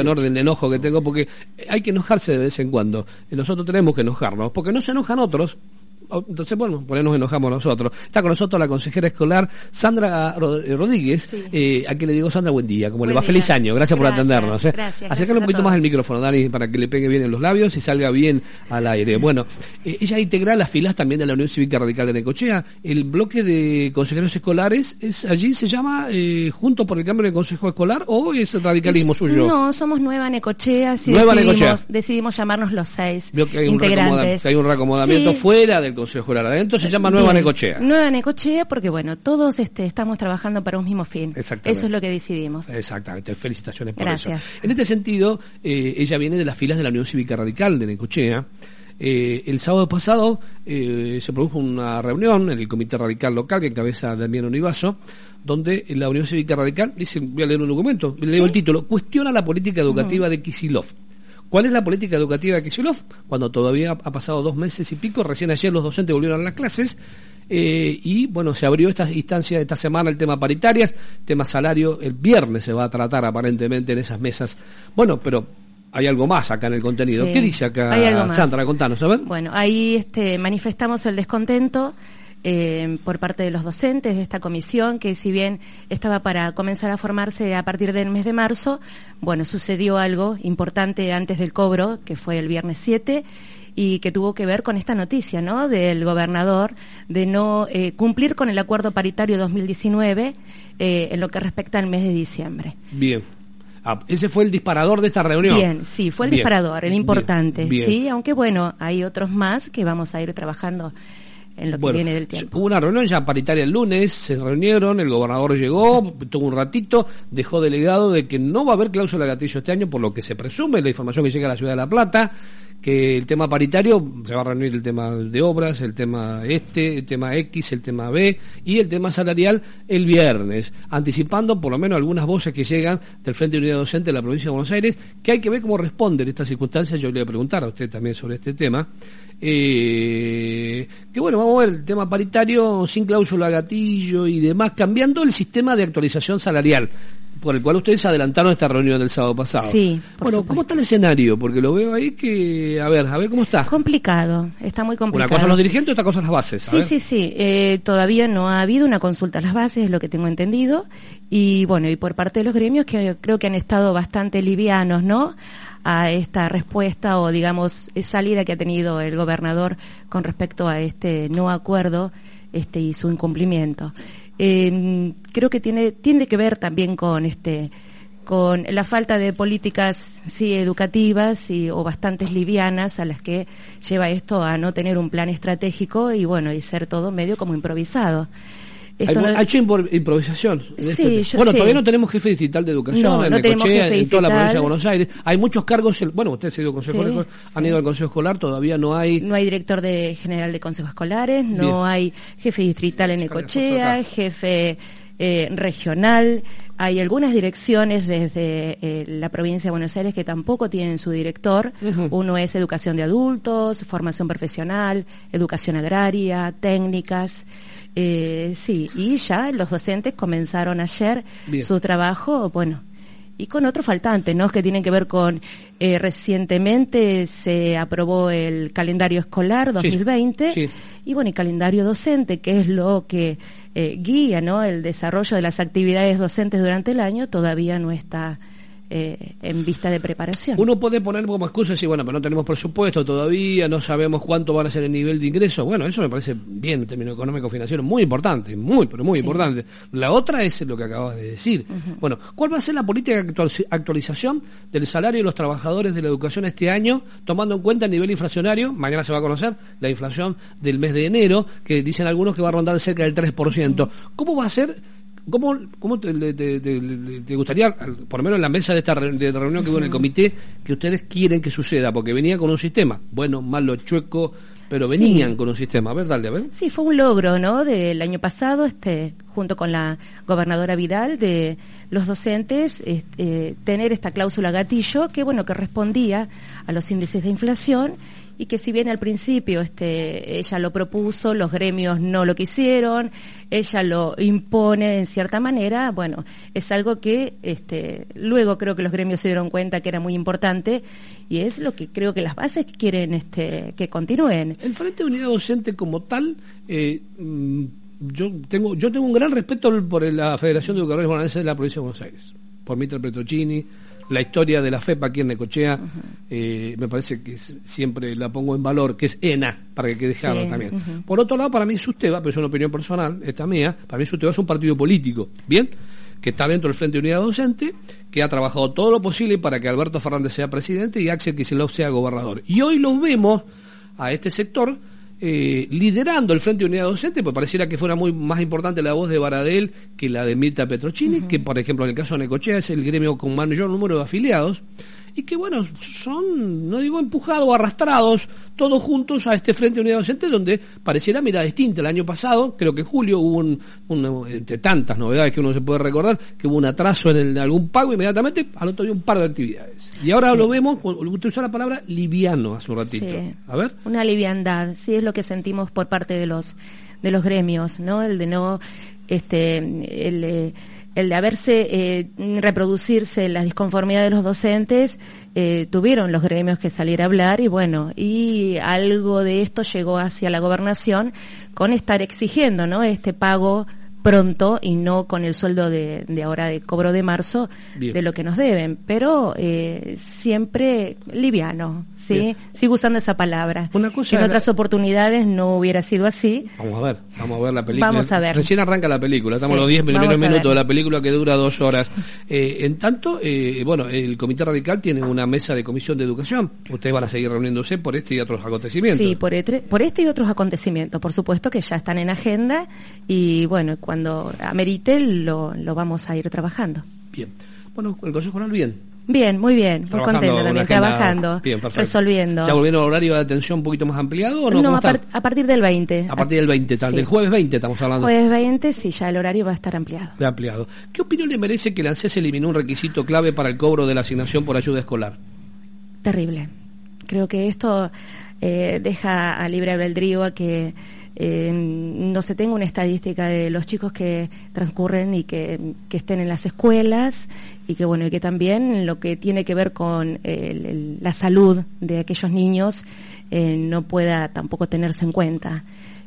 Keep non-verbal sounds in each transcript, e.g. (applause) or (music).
en orden de enojo que tengo, porque hay que enojarse de vez en cuando. Y nosotros tenemos que enojarnos, porque no se enojan otros, entonces, bueno, por ahí nos enojamos nosotros. Está con nosotros la consejera escolar Sandra eh, Rodríguez, eh, a quien le digo Sandra, buen día, como le va, feliz año, gracias, por atendernos. ¿eh? Acercarle un poquito más el micrófono, Dani, para que le pegue bien en los labios y salga bien al aire. Bueno, eh, ella integra las filas también de la Unión Cívica Radical de Necochea. El bloque de consejeros escolares, es allí se llama Junto por el Cambio de Consejo Escolar o es el radicalismo suyo? No, somos Nueva Necochea, sí Nueva decidimos, Necochea. decidimos llamarnos los seis integrantes. hay un reacomodamiento fuera del Consejo Escolar. Adentro se llama Nueva Necochea. Nueva Necochea porque, bueno, todos este, estamos trabajando para un mismo fin. Eso es lo que decidimos. Exactamente. Felicitaciones por eso. En este sentido, eh, ella viene de las filas de la Unión Cívica Radical de Necochea. Eh, el sábado pasado eh, se produjo una reunión en el Comité Radical Local que encabeza Damián Univaso, donde la Unión Cívica Radical, dice, voy a leer un documento, le leo el título, cuestiona la política educativa de Kisilov. ¿Cuál es la política educativa de Kisilov? Cuando todavía ha pasado dos meses y pico, recién ayer los docentes volvieron a las clases, eh, y bueno, se abrió esta instancia esta semana el tema paritarias, tema salario, el viernes se va a tratar aparentemente en esas mesas. Bueno, pero hay algo más acá en el contenido. ¿Qué dice acá Sandra? Contanos, a ver. Bueno, ahí este, manifestamos el descontento eh, por parte de los docentes de esta comisión, que si bien estaba para comenzar a formarse a partir del mes de marzo, bueno, sucedió algo importante antes del cobro, que fue el viernes 7, y que tuvo que ver con esta noticia, ¿no? Del gobernador de no eh, cumplir con el acuerdo paritario 2019 eh, en lo que respecta al mes de diciembre. Bien. Ah, ese fue el disparador de esta reunión. Bien, sí, fue el disparador, el importante, sí, aunque bueno, hay otros más que vamos a ir trabajando en lo que viene del tiempo. Hubo una reunión ya paritaria el lunes, se reunieron, el gobernador llegó, tuvo un ratito, dejó delegado de que no va a haber cláusula de gatillo este año, por lo que se presume, la información que llega a la ciudad de La Plata, que el tema paritario se va a reunir el tema de obras, el tema este, el tema X, el tema B y el tema salarial el viernes, anticipando por lo menos algunas voces que llegan del Frente de Unidad Docente de la provincia de Buenos Aires, que hay que ver cómo responden estas circunstancias. Yo le voy a preguntar a usted también sobre este tema. Eh, que bueno, vamos a ver el tema paritario sin cláusula gatillo y demás, cambiando el sistema de actualización salarial por el cual ustedes adelantaron esta reunión del sábado pasado. Sí. Bueno, ¿cómo está el escenario? Porque lo veo ahí que, a ver, a ver cómo está. Complicado, está muy complicado. Una cosa los dirigentes, otra cosa las bases. sí, sí, sí. Eh, todavía no ha habido una consulta a las bases, es lo que tengo entendido. Y bueno, y por parte de los gremios que creo que han estado bastante livianos, ¿no? A esta respuesta o digamos salida que ha tenido el gobernador con respecto a este no acuerdo este y su incumplimiento. Eh, creo que tiene, tiene que ver también con este con la falta de políticas sí educativas y, o bastantes livianas a las que lleva esto a no tener un plan estratégico y bueno y ser todo medio como improvisado hay, improvisación. Este bueno, todavía no tenemos jefe digital de educación en, en toda la provincia de Buenos Aires. Hay muchos cargos. Bueno, usted ha sido consejo han ido al consejo escolar, todavía no hay. No hay director de general de consejos escolares, no hay jefe distrital en Ecochea, jefe eh, regional. Hay algunas direcciones desde eh, la provincia de Buenos Aires que tampoco tienen su director. Uno es educación de adultos, formación profesional, educación agraria, técnicas. Eh, sí, y ya los docentes comenzaron ayer su trabajo, bueno, y con otro faltante, ¿no? Que tienen que ver con, eh, recientemente se aprobó el calendario escolar 2020 y bueno, y calendario docente, que es lo que eh, guía, ¿no? El desarrollo de las actividades docentes durante el año, todavía no está eh, en vista de preparación. Uno puede poner como excusa decir, bueno, pero no tenemos presupuesto todavía, no sabemos cuánto van a ser el nivel de ingreso. Bueno, eso me parece bien en términos económicos financieros, muy importante, muy, pero muy importante. La otra es lo que acabas de decir. Bueno, ¿cuál va a ser la política de actualización del salario de los trabajadores de la educación este año, tomando en cuenta el nivel inflacionario? Mañana se va a conocer la inflación del mes de enero, que dicen algunos que va a rondar cerca del 3%. ¿Cómo va a ser ¿Cómo, cómo te, gustaría, por lo menos en la mesa de esta reunión que hubo en el comité, que ustedes quieren que suceda? Porque venía con un sistema, bueno, malo, chueco, pero venían con un sistema. A ver, dale, a ver. Sí, fue un logro, ¿no? Del año pasado, este, junto con la gobernadora Vidal, de los docentes, este, tener esta cláusula gatillo que, bueno, que respondía a los índices de inflación y que si bien al principio este, ella lo propuso, los gremios no lo quisieron, ella lo impone en cierta manera, bueno, es algo que este, luego creo que los gremios se dieron cuenta que era muy importante y es lo que creo que las bases quieren este, que continúen. El Frente de Unidad Docente como tal, eh, mm, yo tengo yo tengo un gran respeto por la Federación de Educadores Bonaerenses de la Provincia de Buenos Aires, por Mitre Petrocini, la historia de la FEPA aquí en Necochea, eh, me parece que siempre la pongo en valor, que es ENA, para que quede claro también. Por otro lado, para mí Susteva, pero es una opinión personal, esta mía, para mí Susteva es un partido político, ¿bien? que está dentro del Frente de Unidad Docente, que ha trabajado todo lo posible para que Alberto Fernández sea presidente y Axel Kicillof sea gobernador. Y hoy lo vemos a este sector eh, liderando el Frente de Unidad Docente, pues pareciera que fuera muy más importante la voz de Baradel que la de Mirta Petrocini, que por ejemplo en el caso de Necochea es el gremio con mayor número de afiliados y que bueno, son, no digo empujados o arrastrados todos juntos a este Frente Unidad Docente donde pareciera mirada distinta. El año pasado, creo que en julio hubo un, entre tantas novedades que uno se puede recordar, que hubo un atraso en, algún pago inmediatamente, al otro día un par de actividades. Y ahora lo vemos, usted usó la palabra liviano hace un ratito. A ver. Una liviandad, sí es lo que sentimos por parte de los de los gremios, ¿no? El de no este el eh, el de haberse eh, reproducirse las disconformidades de los docentes, eh, tuvieron los gremios que salir a hablar y bueno, y algo de esto llegó hacia la gobernación con estar exigiendo, ¿no? Este pago pronto y no con el sueldo de, de ahora de cobro de marzo de lo que nos deben, pero eh, siempre liviano, ¿sí? Sigo usando esa palabra. Una cosa en otras oportunidades no hubiera sido así. Vamos a ver, vamos a ver la película. Vamos a ver. Recién arranca la película, estamos los 10 primeros minutos de la película que dura dos horas. Eh, en tanto, eh, bueno, el Comité Radical tiene una mesa de comisión de educación. Ustedes van a seguir reuniéndose por este y otros acontecimientos. Sí, por, este, por este y otros acontecimientos, por supuesto que ya están en agenda y bueno, cuando amerite lo, lo vamos a ir trabajando. Bien. Bueno, el Consejo Escolar bien. Bien, muy bien, muy contenta también, trabajando, resolviendo. ¿Ya volvieron al horario de atención un poquito más ampliado o no? No, a, partir del 20. A partir del 20, tal, del jueves 20 estamos hablando. Jueves 20, sí, ya el horario va a estar ampliado. ampliado. ¿Qué opinión le merece que la ANSES eliminó un requisito clave para el cobro de la asignación por ayuda escolar? Terrible. Creo que esto eh, deja a libre albedrío a que eh, no se tenga una estadística de los chicos que transcurren y que, estén en las escuelas y que bueno y que también lo que tiene que ver con la salud de aquellos niños eh, no pueda tampoco tenerse en cuenta.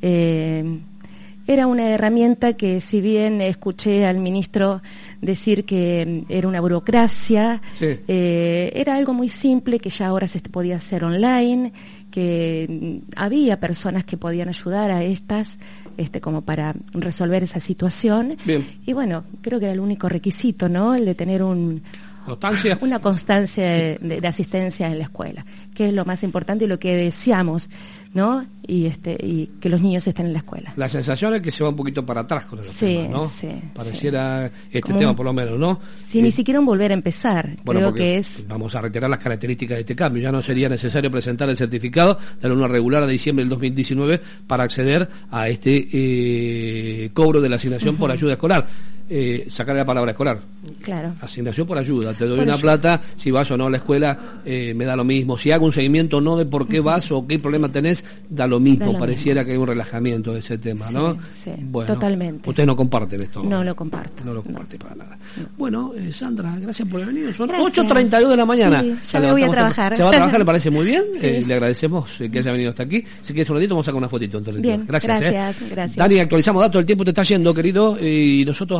Eh, era una herramienta que si bien escuché al ministro decir que era una burocracia, eh, era algo muy simple que ya ahora se podía hacer online que había personas que podían ayudar a estas este como para resolver esa situación. Y bueno creo que era el único requisito no el de tener un una constancia de, asistencia en la escuela que es lo más importante y lo que deseamos ¿no? Y este y que los niños estén en la escuela. La sensación es que se va un poquito para atrás con el sí, ¿no? Sí, Pareciera este tema por lo menos, ¿no? Sí, ni siquiera un volver a empezar. Creo que es vamos a reiterar las características de este cambio. Ya no sería necesario presentar el certificado de alumno regular a diciembre del 2019 para acceder a este eh, cobro de la asignación por ayuda escolar. Eh, sacar la palabra escolar. Claro. Asignación por ayuda. Te doy una plata, si vas o no a la escuela, eh, me da lo mismo. Si hago un seguimiento no de por qué vas o qué problema tenés, da lo mismo. Pareciera que hay un relajamiento de ese tema, ¿no? Sí, totalmente. Ustedes no comparten esto. No lo comparto. No lo comparte para nada. Bueno, eh, Sandra, gracias por haber venido. Son 8.32 de la mañana. ya me voy a trabajar. Se va a trabajar, le parece muy bien. (laughs) le agradecemos que haya venido hasta aquí. Si quieres un ratito, vamos a sacar una fotito. Entonces, bien, gracias. Gracias, gracias. Dani, actualizamos datos, el tiempo te está yendo, querido, y nosotros